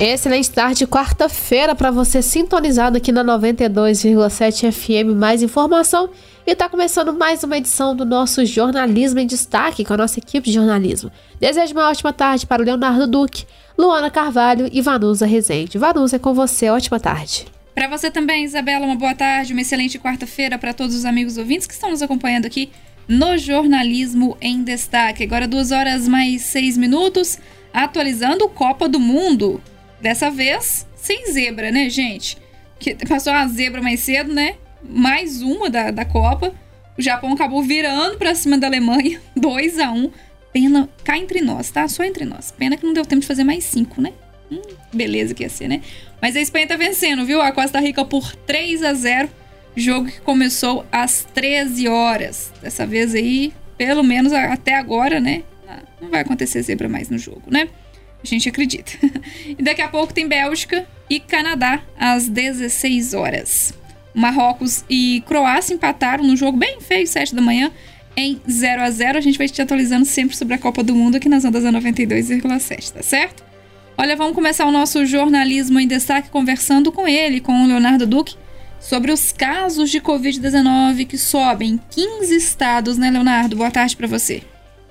Excelente tarde, quarta-feira para você sintonizado aqui na 92,7 FM. Mais informação e está começando mais uma edição do nosso Jornalismo em Destaque com a nossa equipe de jornalismo. Desejo uma ótima tarde para o Leonardo Duque, Luana Carvalho e Vanusa Rezende. Vanusa, é com você, ótima tarde. Para você também, Isabela, uma boa tarde, uma excelente quarta-feira para todos os amigos ouvintes que estão nos acompanhando aqui no Jornalismo em Destaque. Agora, duas horas mais seis minutos, atualizando Copa do Mundo. Dessa vez, sem zebra, né, gente? Que passou uma zebra mais cedo, né? Mais uma da, da Copa. O Japão acabou virando pra cima da Alemanha, 2 a 1 Pena, cá entre nós, tá? Só entre nós. Pena que não deu tempo de fazer mais cinco, né? Hum, beleza que ia ser, né? Mas a Espanha tá vencendo, viu? A Costa Rica por 3 a 0 Jogo que começou às 13 horas. Dessa vez aí, pelo menos até agora, né? Não vai acontecer zebra mais no jogo, né? A gente acredita. e daqui a pouco tem Bélgica e Canadá às 16 horas. Marrocos e Croácia empataram no jogo bem feio, 7 da manhã, em 0 a 0 A gente vai te atualizando sempre sobre a Copa do Mundo aqui nas ondas da 92,7, tá certo? Olha, vamos começar o nosso jornalismo em destaque conversando com ele, com o Leonardo Duque, sobre os casos de Covid-19 que sobem em 15 estados, né, Leonardo? Boa tarde para você.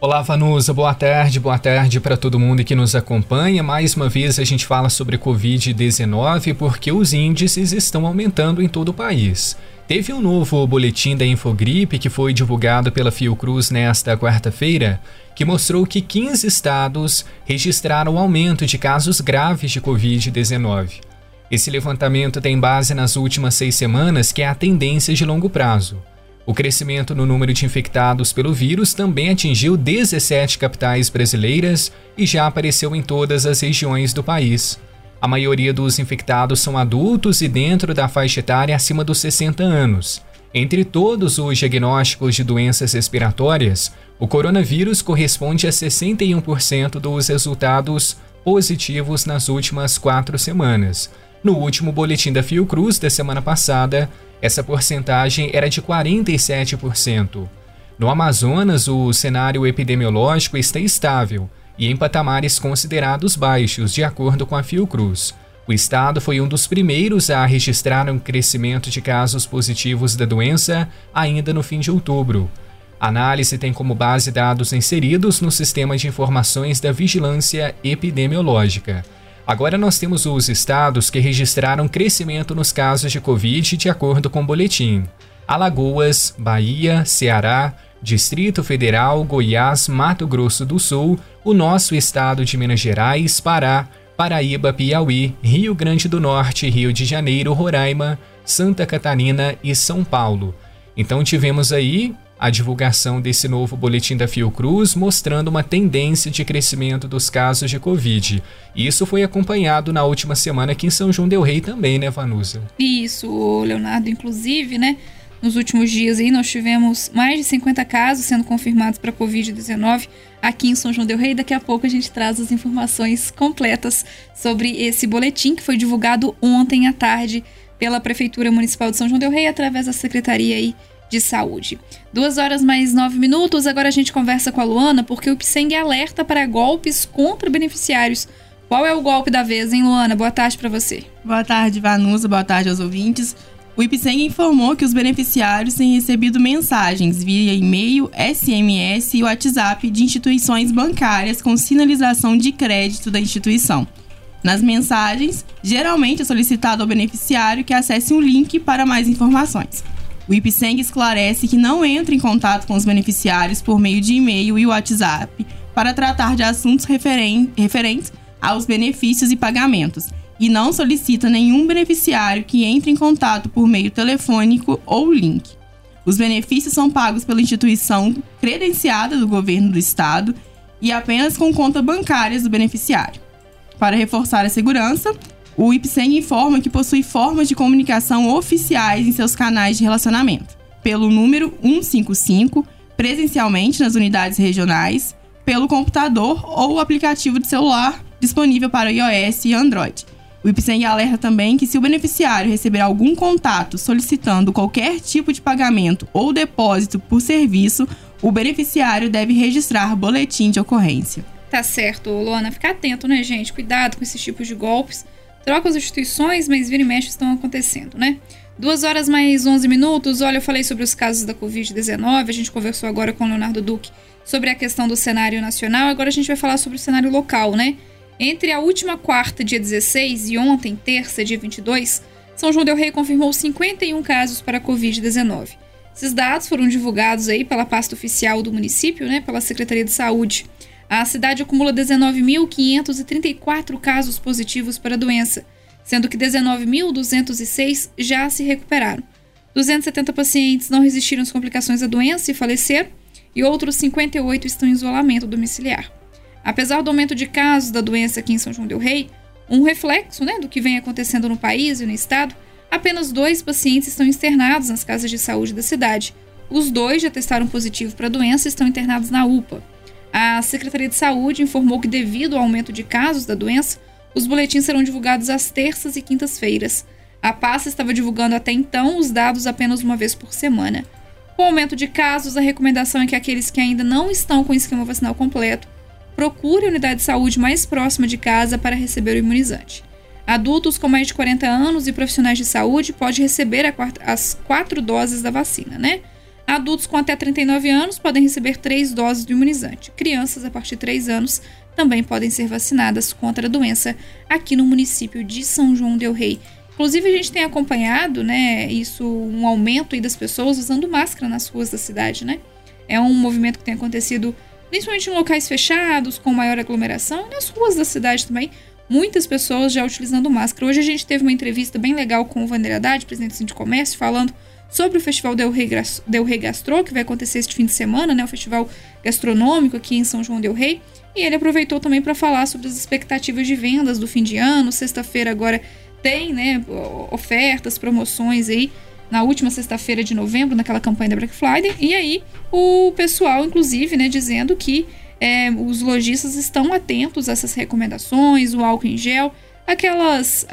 Olá, Vanusa, boa tarde, boa tarde para todo mundo que nos acompanha. Mais uma vez a gente fala sobre Covid-19 porque os índices estão aumentando em todo o país. Teve um novo boletim da Infogripe que foi divulgado pela Fiocruz nesta quarta-feira, que mostrou que 15 estados registraram aumento de casos graves de Covid-19. Esse levantamento tem base nas últimas seis semanas, que é a tendência de longo prazo. O crescimento no número de infectados pelo vírus também atingiu 17 capitais brasileiras e já apareceu em todas as regiões do país. A maioria dos infectados são adultos e dentro da faixa etária acima dos 60 anos. Entre todos os diagnósticos de doenças respiratórias, o coronavírus corresponde a 61% dos resultados positivos nas últimas quatro semanas. No último boletim da Fiocruz da semana passada, essa porcentagem era de 47%. No Amazonas, o cenário epidemiológico está estável e em patamares considerados baixos, de acordo com a Fiocruz. O estado foi um dos primeiros a registrar um crescimento de casos positivos da doença ainda no fim de outubro. A análise tem como base dados inseridos no Sistema de Informações da Vigilância Epidemiológica. Agora nós temos os estados que registraram crescimento nos casos de Covid de acordo com o boletim: Alagoas, Bahia, Ceará, Distrito Federal, Goiás, Mato Grosso do Sul, o nosso estado de Minas Gerais, Pará, Paraíba, Piauí, Rio Grande do Norte, Rio de Janeiro, Roraima, Santa Catarina e São Paulo. Então tivemos aí a divulgação desse novo boletim da Fiocruz mostrando uma tendência de crescimento dos casos de Covid. Isso foi acompanhado na última semana aqui em São João del Rei também, né, Vanusa? Isso, Leonardo, inclusive, né? Nos últimos dias aí nós tivemos mais de 50 casos sendo confirmados para Covid-19 aqui em São João del Rei. Daqui a pouco a gente traz as informações completas sobre esse boletim que foi divulgado ontem à tarde pela Prefeitura Municipal de São João del Rei através da Secretaria aí de saúde. Duas horas mais nove minutos, agora a gente conversa com a Luana, porque o Pseng alerta para golpes contra beneficiários. Qual é o golpe da vez, hein, Luana? Boa tarde para você. Boa tarde, Vanusa. Boa tarde aos ouvintes. O IPSENG informou que os beneficiários têm recebido mensagens via e-mail, SMS e WhatsApp de instituições bancárias com sinalização de crédito da instituição. Nas mensagens, geralmente é solicitado ao beneficiário que acesse um link para mais informações. O IPSENG esclarece que não entra em contato com os beneficiários por meio de e-mail e WhatsApp para tratar de assuntos referen referentes aos benefícios e pagamentos e não solicita nenhum beneficiário que entre em contato por meio telefônico ou link. Os benefícios são pagos pela instituição credenciada do governo do estado e apenas com conta bancária do beneficiário. Para reforçar a segurança, o IPSEM informa que possui formas de comunicação oficiais em seus canais de relacionamento, pelo número 155, presencialmente nas unidades regionais, pelo computador ou aplicativo de celular disponível para iOS e Android. O IPSEM alerta também que se o beneficiário receber algum contato solicitando qualquer tipo de pagamento ou depósito por serviço, o beneficiário deve registrar boletim de ocorrência. Tá certo, Luana. Ficar atento, né, gente? Cuidado com esses tipos de golpes. Trocas as instituições, mas vira e mexe estão acontecendo, né? Duas horas mais 11 minutos. Olha, eu falei sobre os casos da Covid-19. A gente conversou agora com o Leonardo Duque sobre a questão do cenário nacional. Agora a gente vai falar sobre o cenário local, né? Entre a última quarta, dia 16, e ontem, terça, dia 22, São João Del Rei confirmou 51 casos para a Covid-19. Esses dados foram divulgados aí pela pasta oficial do município, né, pela Secretaria de Saúde. A cidade acumula 19.534 casos positivos para a doença sendo que 19.206 já se recuperaram. 270 pacientes não resistiram às complicações da doença e faleceram, e outros 58 estão em isolamento domiciliar. Apesar do aumento de casos da doença aqui em São João Del Rei, um reflexo né, do que vem acontecendo no país e no estado, apenas dois pacientes estão internados nas casas de saúde da cidade. Os dois já testaram positivo para a doença e estão internados na UPA. A Secretaria de Saúde informou que, devido ao aumento de casos da doença, os boletins serão divulgados às terças e quintas-feiras. A pasta estava divulgando até então os dados apenas uma vez por semana. Com o aumento de casos, a recomendação é que aqueles que ainda não estão com o esquema vacinal completo procure a unidade de saúde mais próxima de casa para receber o imunizante. Adultos com mais de 40 anos e profissionais de saúde podem receber as quatro doses da vacina, né? Adultos com até 39 anos podem receber três doses do imunizante. Crianças a partir de 3 anos também podem ser vacinadas contra a doença aqui no município de São João del Rei. Inclusive, a gente tem acompanhado, né, isso, um aumento das pessoas usando máscara nas ruas da cidade, né? É um movimento que tem acontecido principalmente em locais fechados, com maior aglomeração, e nas ruas da cidade também, muitas pessoas já utilizando máscara. Hoje a gente teve uma entrevista bem legal com o Vander Haddad, presidente do Comércio, falando sobre o Festival Del Rey, Del Rey Gastro, que vai acontecer este fim de semana, né, o festival gastronômico aqui em São João Del Rey. E ele aproveitou também para falar sobre as expectativas de vendas do fim de ano. Sexta-feira agora tem, né, ofertas, promoções aí na última sexta-feira de novembro, naquela campanha da Black Friday. E aí o pessoal, inclusive, né, dizendo que é, os lojistas estão atentos a essas recomendações, o álcool em gel, aquelas.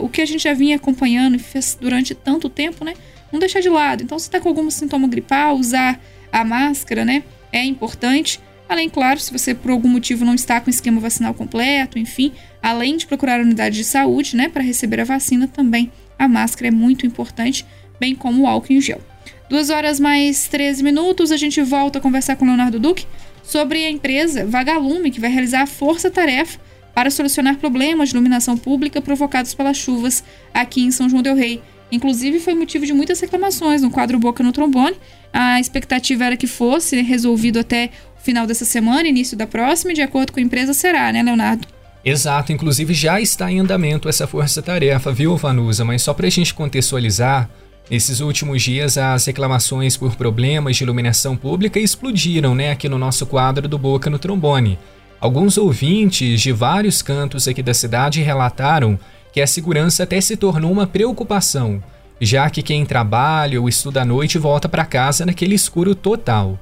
o que a gente já vinha acompanhando durante tanto tempo, né? Não deixar de lado. Então, se está com algum sintoma gripal, usar a máscara, né? É importante. Além, claro, se você por algum motivo não está com o esquema vacinal completo, enfim, além de procurar a unidade de saúde, né, para receber a vacina, também a máscara é muito importante, bem como o álcool em gel. Duas horas mais 13 minutos, a gente volta a conversar com o Leonardo Duque sobre a empresa Vagalume, que vai realizar a força-tarefa para solucionar problemas de iluminação pública provocados pelas chuvas aqui em São João Del Rei. Inclusive, foi motivo de muitas reclamações no quadro Boca no Trombone. A expectativa era que fosse resolvido até o final dessa semana, início da próxima, e de acordo com a empresa será, né, Leonardo? Exato, inclusive já está em andamento essa força-tarefa, viu, Vanusa? Mas só para a gente contextualizar, nesses últimos dias as reclamações por problemas de iluminação pública explodiram, né, aqui no nosso quadro do Boca no Trombone. Alguns ouvintes de vários cantos aqui da cidade relataram que a segurança até se tornou uma preocupação, já que quem trabalha ou estuda à noite volta para casa naquele escuro total.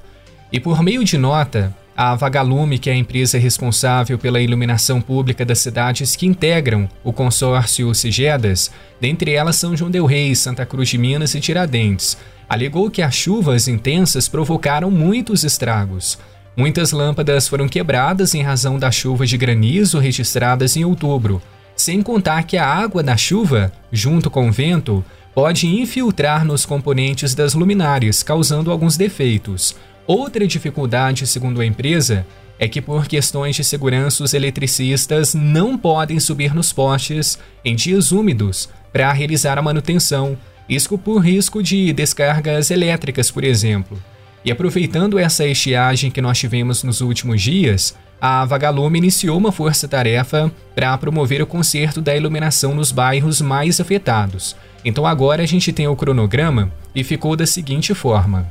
E por meio de nota, a Vagalume, que é a empresa responsável pela iluminação pública das cidades que integram o consórcio Sigedas, dentre elas São João del Rei, Santa Cruz de Minas e Tiradentes, alegou que as chuvas intensas provocaram muitos estragos. Muitas lâmpadas foram quebradas em razão das chuvas de granizo registradas em outubro, sem contar que a água da chuva, junto com o vento, pode infiltrar nos componentes das luminárias, causando alguns defeitos. Outra dificuldade, segundo a empresa, é que por questões de segurança os eletricistas não podem subir nos postes em dias úmidos para realizar a manutenção, isso por risco de descargas elétricas, por exemplo. E aproveitando essa estiagem que nós tivemos nos últimos dias, a Vagalume iniciou uma força-tarefa para promover o conserto da iluminação nos bairros mais afetados. Então agora a gente tem o cronograma e ficou da seguinte forma.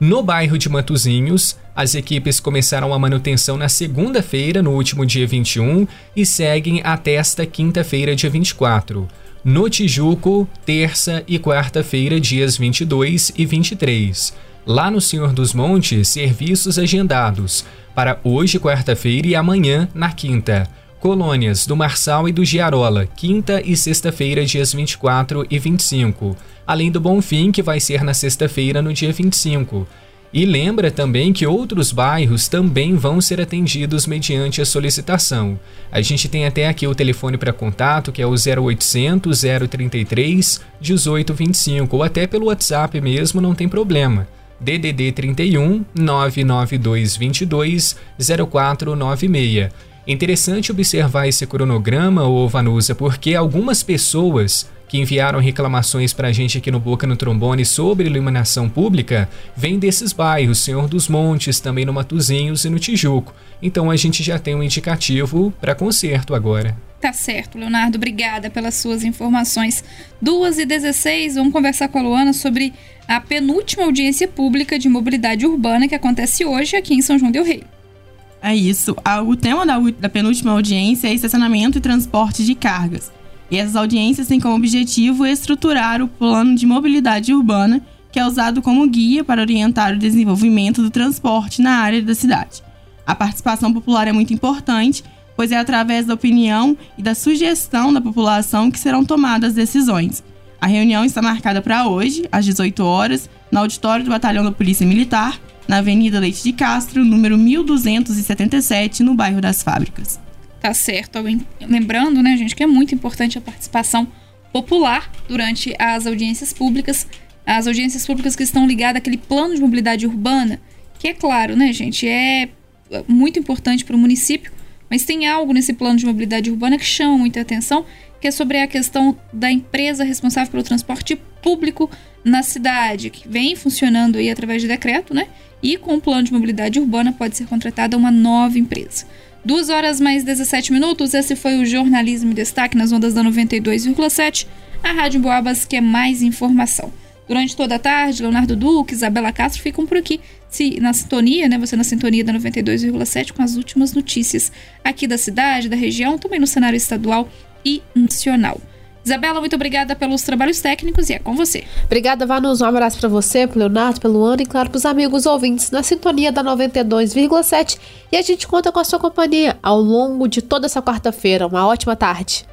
No bairro de Matozinhos, as equipes começaram a manutenção na segunda-feira, no último dia 21, e seguem até esta quinta-feira, dia 24. No Tijuco, terça e quarta-feira, dias 22 e 23. Lá no Senhor dos Montes, serviços agendados para hoje, quarta-feira, e amanhã, na quinta. Colônias do Marçal e do Giarola, quinta e sexta-feira, dias 24 e 25. Além do Bonfim, que vai ser na sexta-feira, no dia 25. E lembra também que outros bairros também vão ser atendidos mediante a solicitação. A gente tem até aqui o telefone para contato, que é o 0800 033 1825, ou até pelo WhatsApp mesmo, não tem problema. DDD 31 99222 0496. Interessante observar esse cronograma, ô Vanusa, porque algumas pessoas que enviaram reclamações para a gente aqui no Boca no Trombone sobre iluminação pública vêm desses bairros, Senhor dos Montes, também no Matuzinhos e no Tijuco. Então a gente já tem um indicativo para conserto agora. Tá certo, Leonardo. Obrigada pelas suas informações. 2 e 16 vamos conversar com a Luana sobre a penúltima audiência pública de mobilidade urbana que acontece hoje aqui em São João del Rei. É isso. O tema da, da penúltima audiência é estacionamento e transporte de cargas. E essas audiências têm como objetivo estruturar o plano de mobilidade urbana, que é usado como guia para orientar o desenvolvimento do transporte na área da cidade. A participação popular é muito importante, pois é através da opinião e da sugestão da população que serão tomadas decisões. A reunião está marcada para hoje, às 18 horas, no auditório do Batalhão da Polícia Militar, na Avenida Leite de Castro, número 1277, no bairro das Fábricas. Tá certo. Lembrando, né, gente, que é muito importante a participação popular durante as audiências públicas, as audiências públicas que estão ligadas àquele plano de mobilidade urbana, que é claro, né, gente, é muito importante para o município, mas tem algo nesse plano de mobilidade urbana que chama muita atenção, que é sobre a questão da empresa responsável pelo transporte público na cidade, que vem funcionando aí através de decreto, né? E com o plano de mobilidade urbana pode ser contratada uma nova empresa. Duas horas mais 17 minutos, esse foi o Jornalismo em Destaque nas ondas da 92,7, a Rádio Boabas que é mais informação. Durante toda a tarde, Leonardo Duque, Isabela Castro ficam por aqui, se, na sintonia, né? Você na sintonia da 92,7 com as últimas notícias aqui da cidade, da região, também no cenário estadual e nacional. Isabela, muito obrigada pelos trabalhos técnicos e é com você. Obrigada, Vanus. Um abraço para você, pro Leonardo, pelo Ano e, claro, pros amigos ouvintes na sintonia da 92,7. E a gente conta com a sua companhia ao longo de toda essa quarta-feira. Uma ótima tarde.